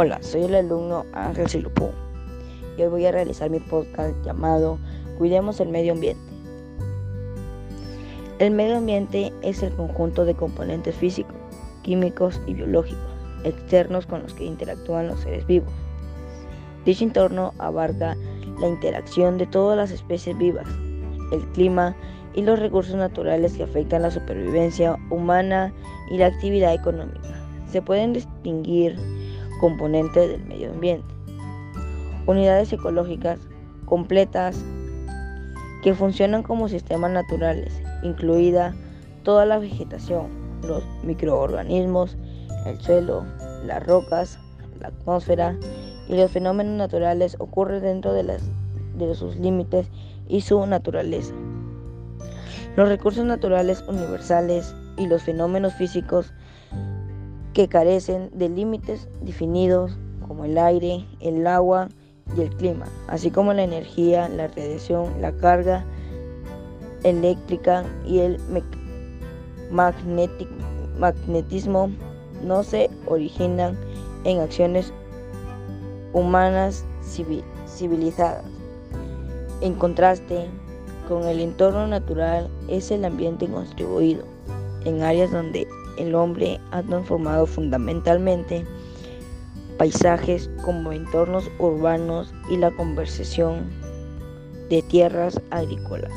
Hola, soy el alumno Ángel Silupú y hoy voy a realizar mi podcast llamado Cuidemos el medio ambiente. El medio ambiente es el conjunto de componentes físicos, químicos y biológicos externos con los que interactúan los seres vivos. Dicho entorno abarca la interacción de todas las especies vivas, el clima y los recursos naturales que afectan la supervivencia humana y la actividad económica. Se pueden distinguir componentes del medio ambiente. Unidades ecológicas completas que funcionan como sistemas naturales, incluida toda la vegetación, los microorganismos, el suelo, las rocas, la atmósfera y los fenómenos naturales ocurren dentro de, de sus límites y su naturaleza. Los recursos naturales universales y los fenómenos físicos que carecen de límites definidos como el aire, el agua y el clima, así como la energía, la radiación, la carga eléctrica y el magnetismo no se originan en acciones humanas civilizadas. En contraste con el entorno natural es el ambiente contribuido en áreas donde el hombre ha transformado fundamentalmente paisajes como entornos urbanos y la conversación de tierras agrícolas.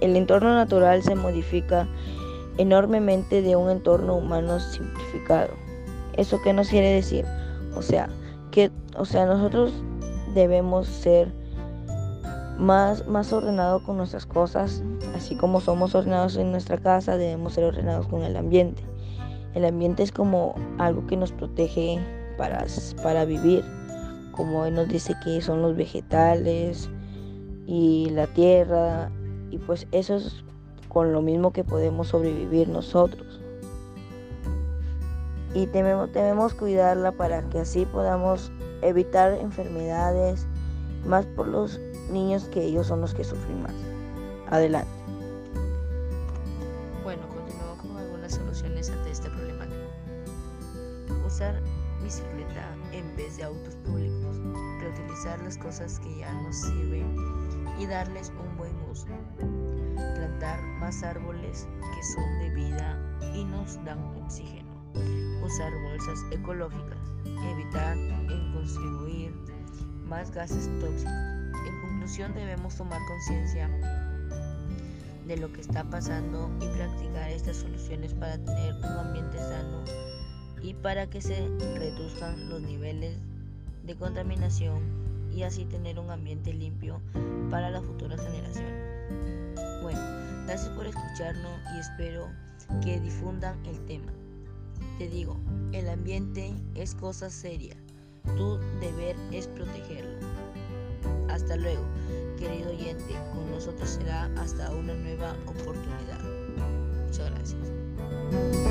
El entorno natural se modifica enormemente de un entorno humano simplificado. ¿Eso qué nos quiere decir? O sea, que o sea, nosotros debemos ser más, más ordenado con nuestras cosas, así como somos ordenados en nuestra casa, debemos ser ordenados con el ambiente. El ambiente es como algo que nos protege para, para vivir, como nos dice que son los vegetales y la tierra, y pues eso es con lo mismo que podemos sobrevivir nosotros. Y debemos, debemos cuidarla para que así podamos evitar enfermedades, más por los niños que ellos son los que sufren más. Adelante. Usar bicicleta en vez de autos públicos, reutilizar las cosas que ya nos sirven y darles un buen uso. Plantar más árboles que son de vida y nos dan oxígeno. Usar bolsas ecológicas. Evitar en contribuir más gases tóxicos debemos tomar conciencia de lo que está pasando y practicar estas soluciones para tener un ambiente sano y para que se reduzcan los niveles de contaminación y así tener un ambiente limpio para las futuras generaciones. Bueno, gracias por escucharnos y espero que difundan el tema. Te digo, el ambiente es cosa seria. Tu deber es protegerlo. Hasta luego, querido oyente. Con nosotros será hasta una nueva oportunidad. Muchas gracias.